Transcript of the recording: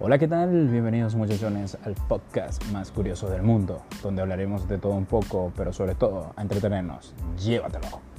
Hola, ¿qué tal? Bienvenidos muchachones al podcast más curioso del mundo, donde hablaremos de todo un poco, pero sobre todo a entretenernos. Llévatelo.